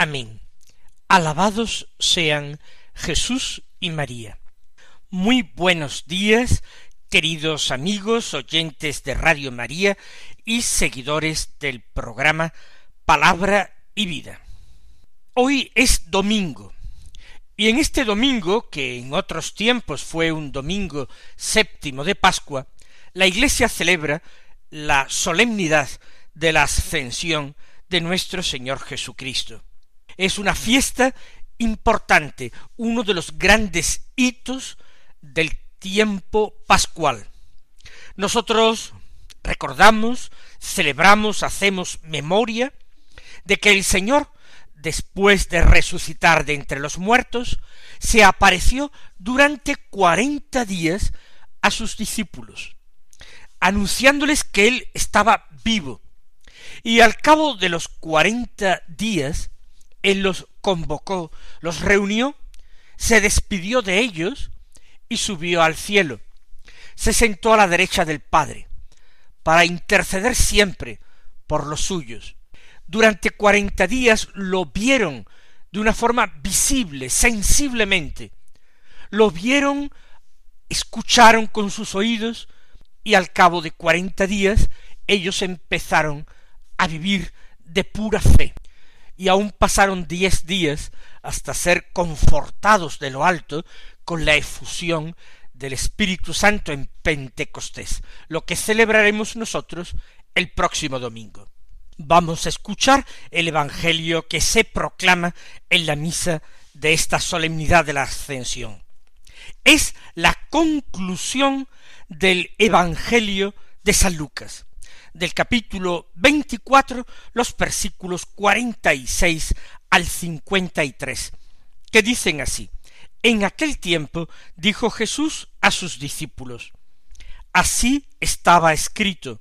Amén. Alabados sean Jesús y María. Muy buenos días, queridos amigos, oyentes de Radio María y seguidores del programa Palabra y Vida. Hoy es domingo, y en este domingo, que en otros tiempos fue un domingo séptimo de Pascua, la Iglesia celebra la solemnidad de la ascensión de nuestro Señor Jesucristo. Es una fiesta importante, uno de los grandes hitos del tiempo pascual. Nosotros recordamos, celebramos, hacemos memoria de que el Señor, después de resucitar de entre los muertos, se apareció durante cuarenta días a sus discípulos anunciándoles que él estaba vivo. Y al cabo de los cuarenta días, él los convocó, los reunió, se despidió de ellos y subió al cielo. Se sentó a la derecha del Padre, para interceder siempre por los suyos. Durante cuarenta días lo vieron de una forma visible, sensiblemente. Lo vieron, escucharon con sus oídos, y al cabo de cuarenta días ellos empezaron a vivir de pura fe, y aún pasaron diez días hasta ser confortados de lo alto con la efusión del Espíritu Santo en Pentecostés, lo que celebraremos nosotros el próximo domingo. Vamos a escuchar el Evangelio que se proclama en la misa de esta solemnidad de la Ascensión. Es la conclusión del Evangelio de San Lucas, del capítulo veinticuatro, los versículos cuarenta y seis al cincuenta y tres, que dicen así En aquel tiempo dijo Jesús a sus discípulos Así estaba escrito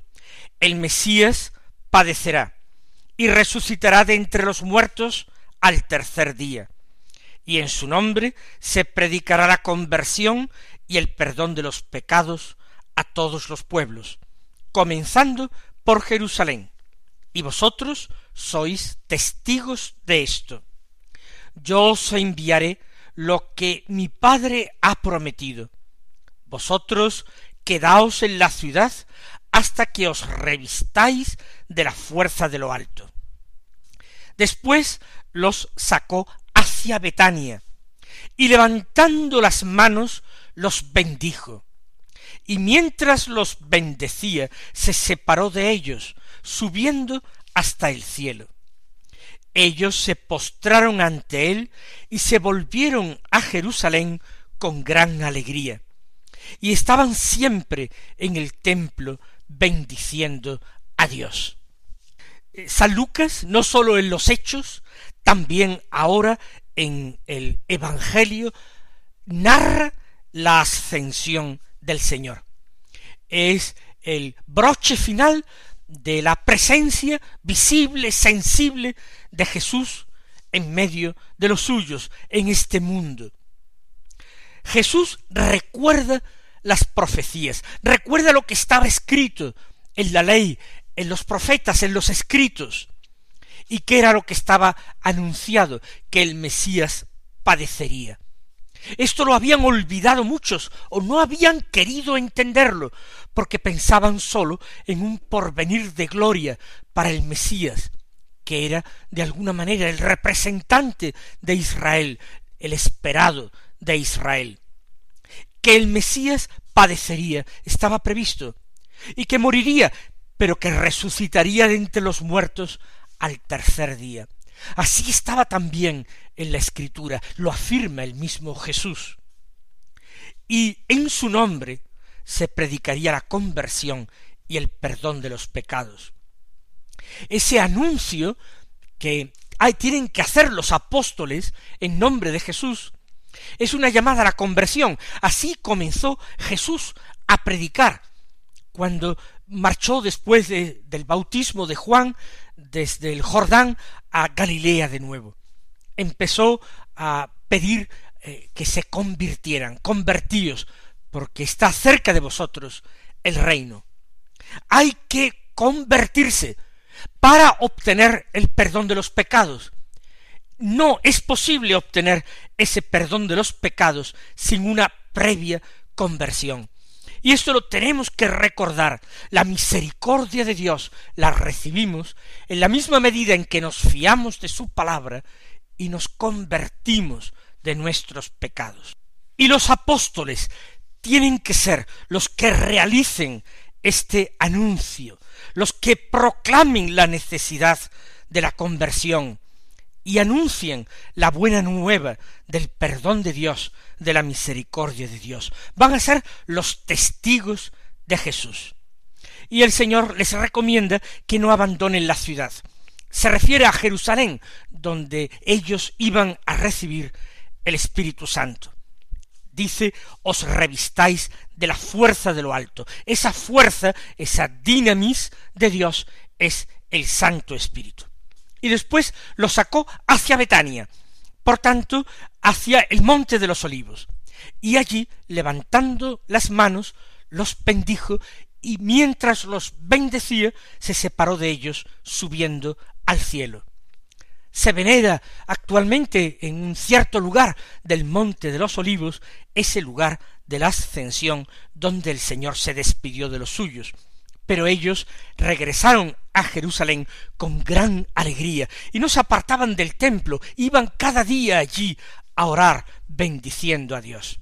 el Mesías padecerá y resucitará de entre los muertos al tercer día, y en su nombre se predicará la conversión y el perdón de los pecados a todos los pueblos, comenzando por Jerusalén. Y vosotros sois testigos de esto. Yo os enviaré lo que mi Padre ha prometido. Vosotros quedaos en la ciudad hasta que os revistáis de la fuerza de lo alto. Después los sacó hacia Betania, y levantando las manos los bendijo. Y mientras los bendecía, se separó de ellos, subiendo hasta el cielo. Ellos se postraron ante él y se volvieron a Jerusalén con gran alegría, y estaban siempre en el templo bendiciendo a Dios. Eh, San Lucas, no sólo en los hechos, también ahora en el Evangelio, narra la ascensión del Señor. Es el broche final de la presencia visible, sensible de Jesús en medio de los suyos en este mundo. Jesús recuerda las profecías, recuerda lo que estaba escrito en la ley, en los profetas, en los escritos, y que era lo que estaba anunciado, que el Mesías padecería. Esto lo habían olvidado muchos o no habían querido entenderlo, porque pensaban sólo en un porvenir de gloria para el Mesías, que era de alguna manera el representante de Israel, el esperado de Israel. Que el Mesías padecería, estaba previsto, y que moriría, pero que resucitaría de entre los muertos al tercer día. Así estaba también en la escritura, lo afirma el mismo Jesús. Y en su nombre se predicaría la conversión y el perdón de los pecados. Ese anuncio que hay, tienen que hacer los apóstoles en nombre de Jesús es una llamada a la conversión. Así comenzó Jesús a predicar cuando marchó después del bautismo de Juan desde el Jordán a Galilea de nuevo. Empezó a pedir eh, que se convirtieran, convertíos, porque está cerca de vosotros el reino. Hay que convertirse para obtener el perdón de los pecados. No es posible obtener ese perdón de los pecados sin una previa conversión. Y esto lo tenemos que recordar. La misericordia de Dios la recibimos en la misma medida en que nos fiamos de su palabra y nos convertimos de nuestros pecados. Y los apóstoles tienen que ser los que realicen este anuncio, los que proclamen la necesidad de la conversión, y anuncien la buena nueva del perdón de Dios, de la misericordia de Dios. Van a ser los testigos de Jesús. Y el Señor les recomienda que no abandonen la ciudad. Se refiere a Jerusalén, donde ellos iban a recibir el Espíritu Santo. Dice, os revistáis de la fuerza de lo alto. Esa fuerza, esa dinamis de Dios es el Santo Espíritu y después lo sacó hacia Betania, por tanto, hacia el monte de los olivos. Y allí, levantando las manos, los bendijo, y mientras los bendecía, se separó de ellos, subiendo al cielo. Se venera actualmente en un cierto lugar del monte de los olivos ese lugar de la ascensión donde el Señor se despidió de los suyos, pero ellos regresaron a Jerusalén con gran alegría y no se apartaban del templo, iban cada día allí a orar bendiciendo a Dios.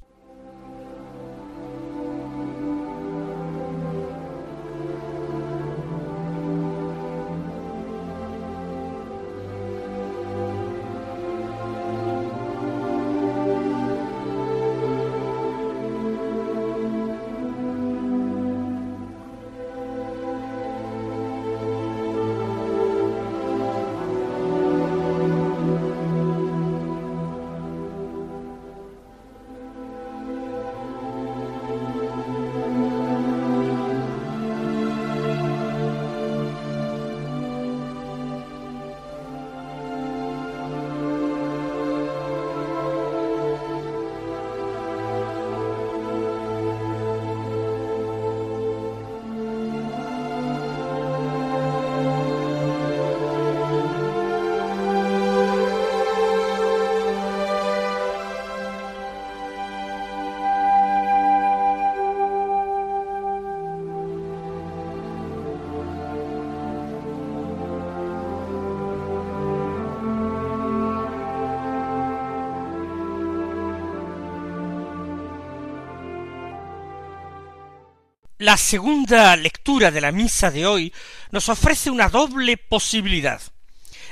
La segunda lectura de la misa de hoy nos ofrece una doble posibilidad.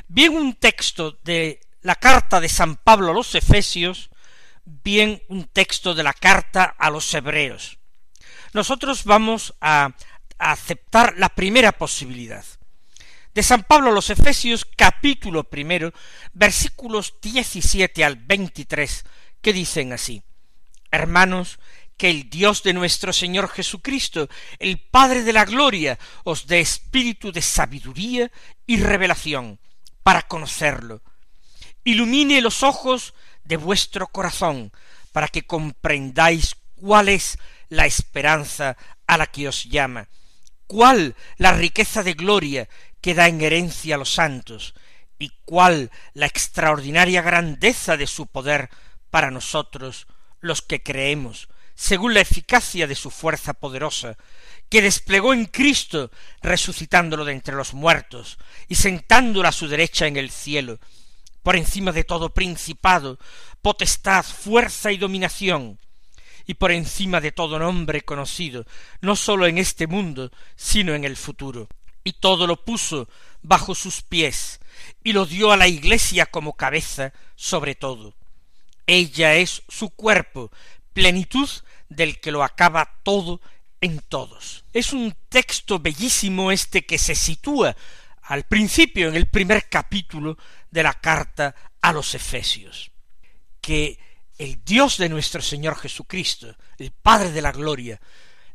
Bien un texto de la carta de San Pablo a los Efesios, bien un texto de la carta a los Hebreos. Nosotros vamos a, aceptar la primera posibilidad. De San Pablo a los Efesios, capítulo primero, versículos 17 al 23, que dicen así: Hermanos, que el Dios de nuestro Señor Jesucristo, el Padre de la Gloria, os dé espíritu de sabiduría y revelación para conocerlo. Ilumine los ojos de vuestro corazón, para que comprendáis cuál es la esperanza a la que os llama, cuál la riqueza de gloria que da en herencia a los santos, y cuál la extraordinaria grandeza de su poder para nosotros los que creemos, según la eficacia de su fuerza poderosa, que desplegó en Cristo, resucitándolo de entre los muertos y sentándolo a su derecha en el cielo, por encima de todo principado, potestad, fuerza y dominación, y por encima de todo nombre conocido, no sólo en este mundo, sino en el futuro. Y todo lo puso bajo sus pies, y lo dio a la Iglesia como cabeza sobre todo. Ella es su cuerpo, plenitud del que lo acaba todo en todos. Es un texto bellísimo este que se sitúa al principio, en el primer capítulo de la carta a los Efesios, que el Dios de nuestro Señor Jesucristo, el Padre de la Gloria,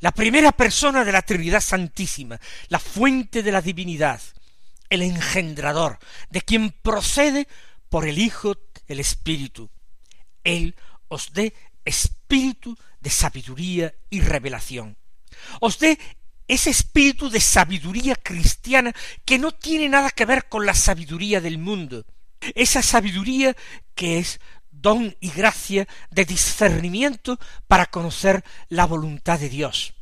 la primera persona de la Trinidad Santísima, la fuente de la divinidad, el engendrador, de quien procede por el Hijo el Espíritu. Él os dé espíritu de sabiduría y revelación. Os dé ese espíritu de sabiduría cristiana que no tiene nada que ver con la sabiduría del mundo, esa sabiduría que es don y gracia de discernimiento para conocer la voluntad de Dios,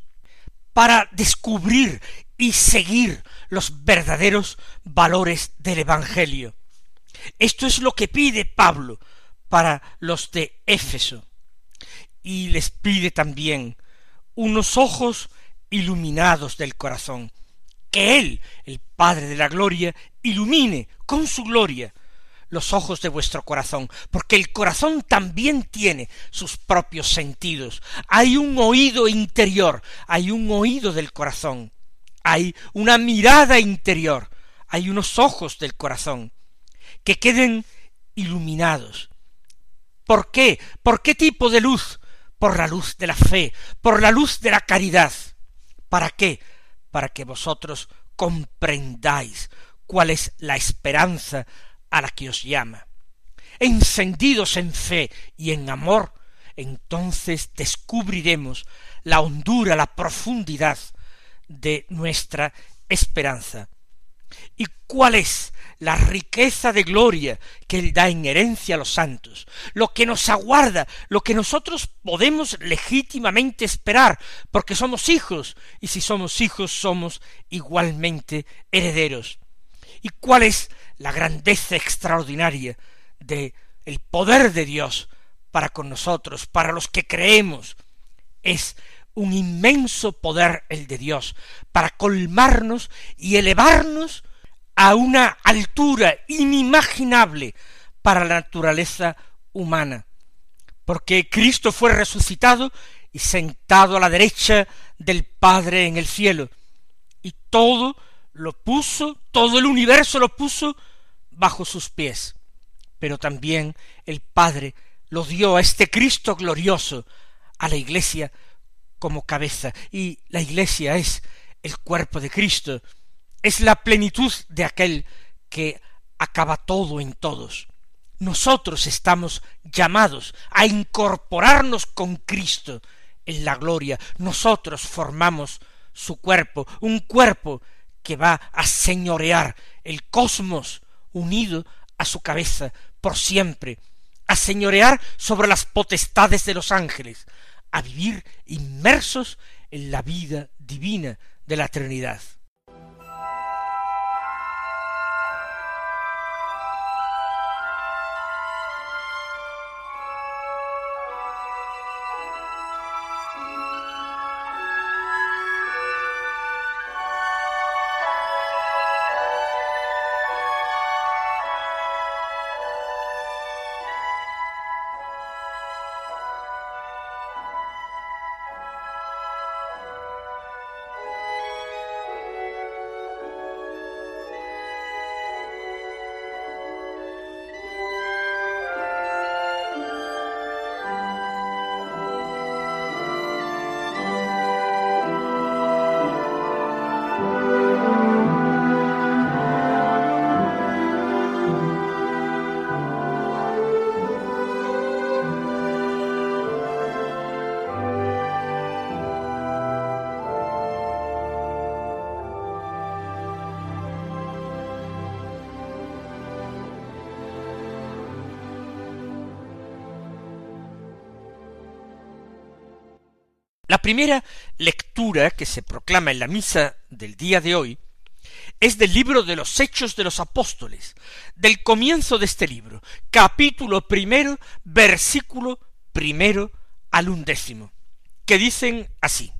para descubrir y seguir los verdaderos valores del Evangelio. Esto es lo que pide Pablo para los de Éfeso, y les pide también unos ojos iluminados del corazón, que Él, el Padre de la Gloria, ilumine con su gloria los ojos de vuestro corazón, porque el corazón también tiene sus propios sentidos. Hay un oído interior, hay un oído del corazón, hay una mirada interior, hay unos ojos del corazón, que queden iluminados. ¿Por qué? ¿Por qué tipo de luz? Por la luz de la fe, por la luz de la caridad. ¿Para qué? Para que vosotros comprendáis cuál es la esperanza a la que os llama. Encendidos en fe y en amor, entonces descubriremos la hondura, la profundidad de nuestra esperanza. ¿Y cuál es la riqueza de gloria que Él da en herencia a los santos, lo que nos aguarda, lo que nosotros podemos legítimamente esperar, porque somos hijos, y si somos hijos somos igualmente herederos. ¿Y cuál es la grandeza extraordinaria de el poder de Dios para con nosotros, para los que creemos? Es un inmenso poder el de Dios para colmarnos y elevarnos a una altura inimaginable para la naturaleza humana, porque Cristo fue resucitado y sentado a la derecha del Padre en el cielo, y todo lo puso, todo el universo lo puso bajo sus pies. Pero también el Padre lo dio a este Cristo glorioso, a la Iglesia como cabeza, y la Iglesia es el cuerpo de Cristo, es la plenitud de aquel que acaba todo en todos. Nosotros estamos llamados a incorporarnos con Cristo en la gloria. Nosotros formamos su cuerpo, un cuerpo que va a señorear el cosmos unido a su cabeza por siempre, a señorear sobre las potestades de los ángeles, a vivir inmersos en la vida divina de la Trinidad. La primera lectura que se proclama en la misa del día de hoy es del libro de los Hechos de los Apóstoles, del comienzo de este libro, capítulo primero, versículo primero al undécimo, que dicen así.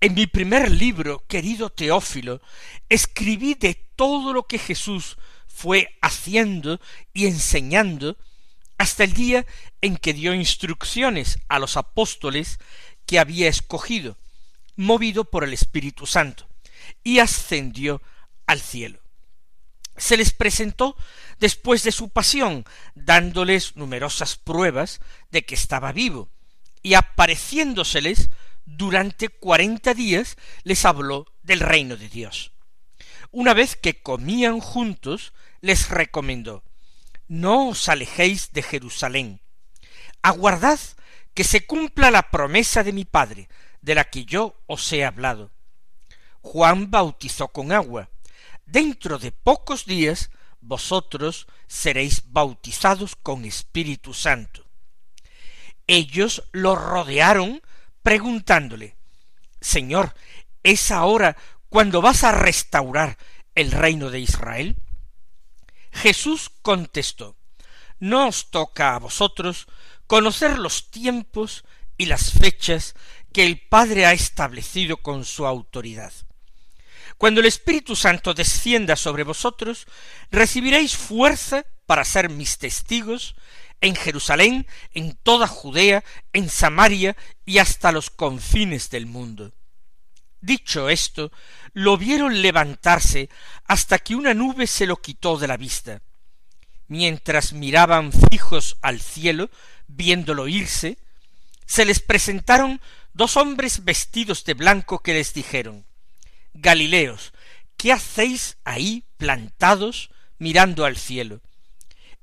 En mi primer libro, querido Teófilo, escribí de todo lo que Jesús fue haciendo y enseñando hasta el día en que dio instrucciones a los apóstoles que había escogido, movido por el Espíritu Santo, y ascendió al cielo. se les presentó después de su pasión, dándoles numerosas pruebas de que estaba vivo, y apareciéndoseles durante cuarenta días les habló del reino de Dios. Una vez que comían juntos, les recomendó No os alejéis de Jerusalén. Aguardad que se cumpla la promesa de mi Padre, de la que yo os he hablado. Juan bautizó con agua. Dentro de pocos días vosotros seréis bautizados con Espíritu Santo. Ellos lo rodearon preguntándole Señor, ¿es ahora cuando vas a restaurar el reino de Israel? Jesús contestó No os toca a vosotros conocer los tiempos y las fechas que el Padre ha establecido con su autoridad. Cuando el Espíritu Santo descienda sobre vosotros, recibiréis fuerza para ser mis testigos en Jerusalén, en toda Judea, en Samaria y hasta los confines del mundo. Dicho esto, lo vieron levantarse hasta que una nube se lo quitó de la vista. Mientras miraban fijos al cielo, viéndolo irse, se les presentaron dos hombres vestidos de blanco que les dijeron Galileos, ¿qué hacéis ahí plantados mirando al cielo?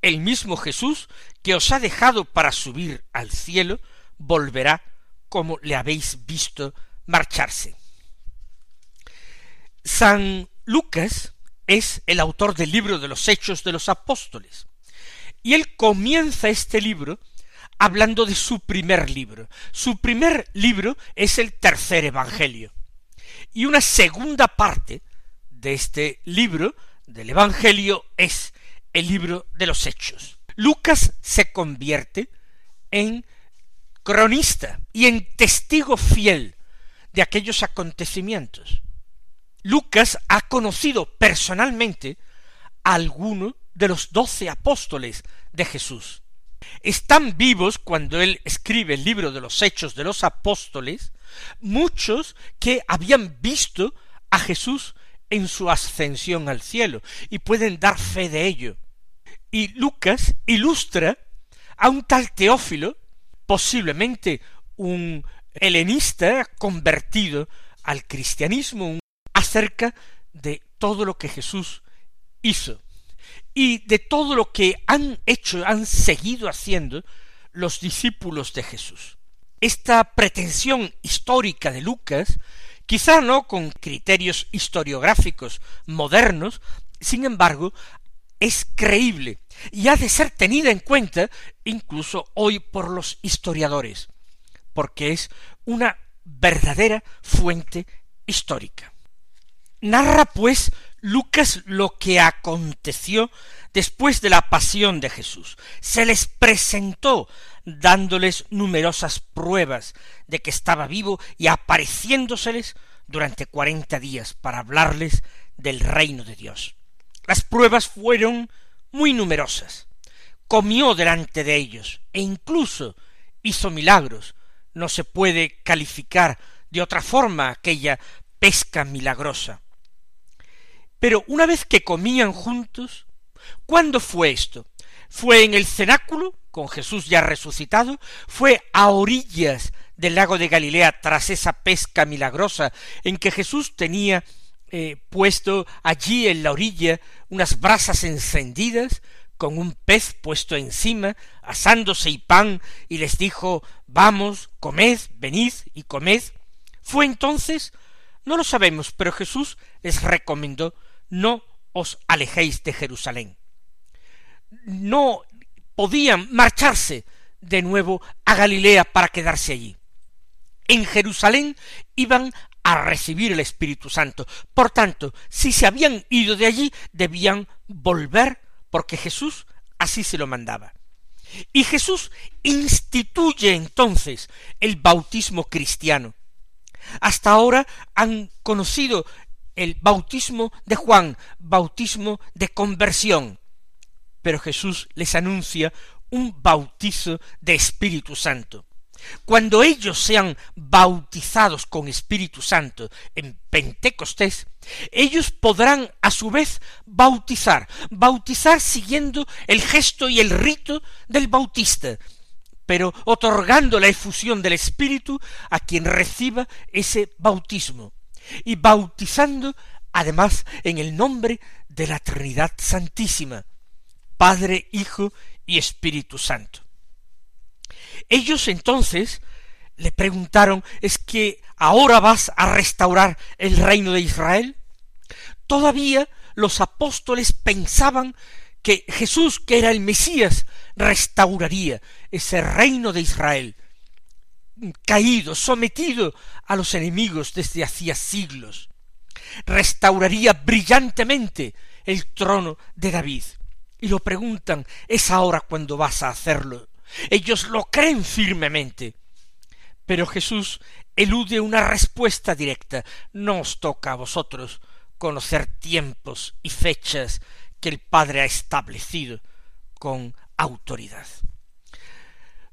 El mismo Jesús que os ha dejado para subir al cielo, volverá como le habéis visto marcharse. San Lucas es el autor del libro de los Hechos de los Apóstoles, y él comienza este libro hablando de su primer libro. Su primer libro es el tercer Evangelio. Y una segunda parte de este libro, del Evangelio, es el libro de los Hechos. Lucas se convierte en cronista y en testigo fiel de aquellos acontecimientos. Lucas ha conocido personalmente a alguno de los doce apóstoles de Jesús. Están vivos cuando él escribe el libro de los Hechos de los Apóstoles, muchos que habían visto a Jesús en su ascensión al cielo y pueden dar fe de ello. Y Lucas ilustra a un tal Teófilo, posiblemente un helenista convertido al cristianismo, acerca de todo lo que Jesús hizo y de todo lo que han hecho, han seguido haciendo los discípulos de Jesús. Esta pretensión histórica de Lucas, quizá no con criterios historiográficos modernos, sin embargo, es creíble y ha de ser tenida en cuenta incluso hoy por los historiadores, porque es una verdadera fuente histórica. Narra, pues, Lucas lo que aconteció después de la pasión de Jesús. Se les presentó dándoles numerosas pruebas de que estaba vivo y apareciéndoseles durante cuarenta días para hablarles del reino de Dios. Las pruebas fueron muy numerosas. Comió delante de ellos e incluso hizo milagros. No se puede calificar de otra forma aquella pesca milagrosa. Pero una vez que comían juntos, ¿cuándo fue esto? ¿Fue en el cenáculo, con Jesús ya resucitado? ¿Fue a orillas del lago de Galilea tras esa pesca milagrosa en que Jesús tenía eh, puesto allí en la orilla unas brasas encendidas con un pez puesto encima, asándose y pan, y les dijo Vamos, comed, venid y comed. ¿Fue entonces? No lo sabemos, pero Jesús les recomendó no os alejéis de Jerusalén. No podían marcharse de nuevo a Galilea para quedarse allí. En Jerusalén iban a recibir el Espíritu Santo. Por tanto, si se habían ido de allí, debían volver porque Jesús así se lo mandaba. Y Jesús instituye entonces el bautismo cristiano. Hasta ahora han conocido el bautismo de Juan, bautismo de conversión. Pero Jesús les anuncia un bautizo de Espíritu Santo. Cuando ellos sean bautizados con Espíritu Santo en Pentecostés, ellos podrán a su vez bautizar, bautizar siguiendo el gesto y el rito del bautista, pero otorgando la efusión del Espíritu a quien reciba ese bautismo, y bautizando además en el nombre de la Trinidad Santísima, Padre, Hijo y Espíritu Santo. Ellos entonces le preguntaron, ¿es que ahora vas a restaurar el reino de Israel? Todavía los apóstoles pensaban que Jesús, que era el Mesías, restauraría ese reino de Israel, caído, sometido a los enemigos desde hacía siglos. Restauraría brillantemente el trono de David. Y lo preguntan, ¿es ahora cuando vas a hacerlo? Ellos lo creen firmemente. Pero Jesús elude una respuesta directa. No os toca a vosotros conocer tiempos y fechas que el Padre ha establecido con autoridad.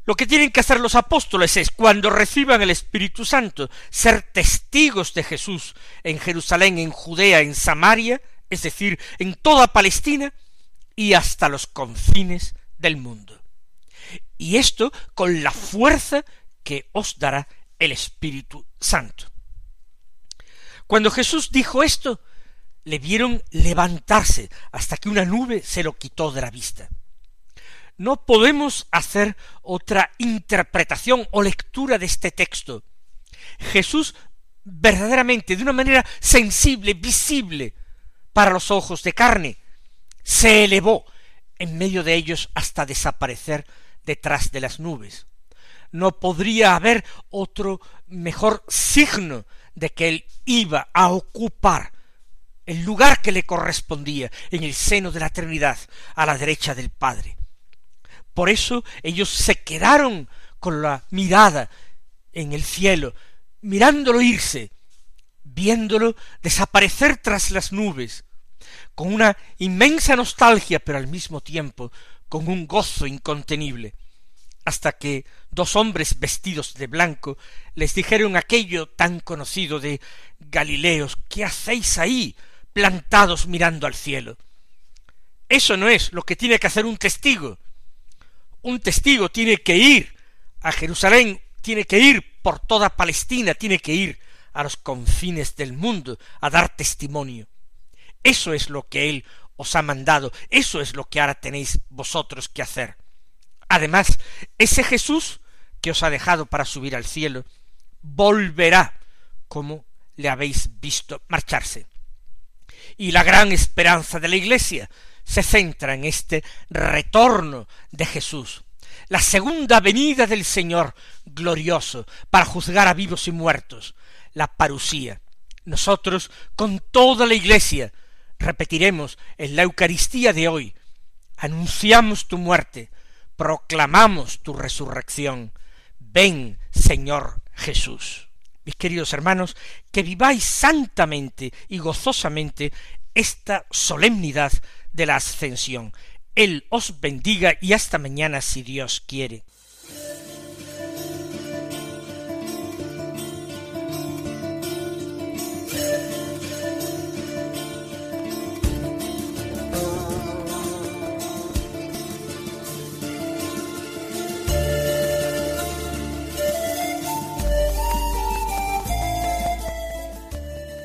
Lo que tienen que hacer los apóstoles es, cuando reciban el Espíritu Santo, ser testigos de Jesús en Jerusalén, en Judea, en Samaria, es decir, en toda Palestina y hasta los confines del mundo y esto con la fuerza que os dará el Espíritu Santo. Cuando Jesús dijo esto, le vieron levantarse hasta que una nube se lo quitó de la vista. No podemos hacer otra interpretación o lectura de este texto. Jesús verdaderamente, de una manera sensible, visible para los ojos de carne, se elevó en medio de ellos hasta desaparecer detrás de las nubes. No podría haber otro mejor signo de que él iba a ocupar el lugar que le correspondía en el seno de la eternidad a la derecha del Padre. Por eso ellos se quedaron con la mirada en el cielo, mirándolo irse, viéndolo desaparecer tras las nubes, con una inmensa nostalgia, pero al mismo tiempo con un gozo incontenible, hasta que dos hombres vestidos de blanco les dijeron aquello tan conocido de Galileos, ¿qué hacéis ahí plantados mirando al cielo? Eso no es lo que tiene que hacer un testigo. Un testigo tiene que ir a Jerusalén, tiene que ir por toda Palestina, tiene que ir a los confines del mundo a dar testimonio. Eso es lo que Él os ha mandado, eso es lo que ahora tenéis vosotros que hacer. Además, ese Jesús que os ha dejado para subir al cielo, volverá como le habéis visto marcharse. Y la gran esperanza de la Iglesia se centra en este retorno de Jesús, la segunda venida del Señor glorioso para juzgar a vivos y muertos, la parusía. Nosotros, con toda la Iglesia, repetiremos en la Eucaristía de hoy, anunciamos tu muerte, proclamamos tu resurrección. Ven, Señor Jesús. Mis queridos hermanos, que viváis santamente y gozosamente esta solemnidad de la ascensión. Él os bendiga y hasta mañana si Dios quiere.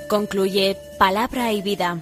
Concluye Palabra y Vida,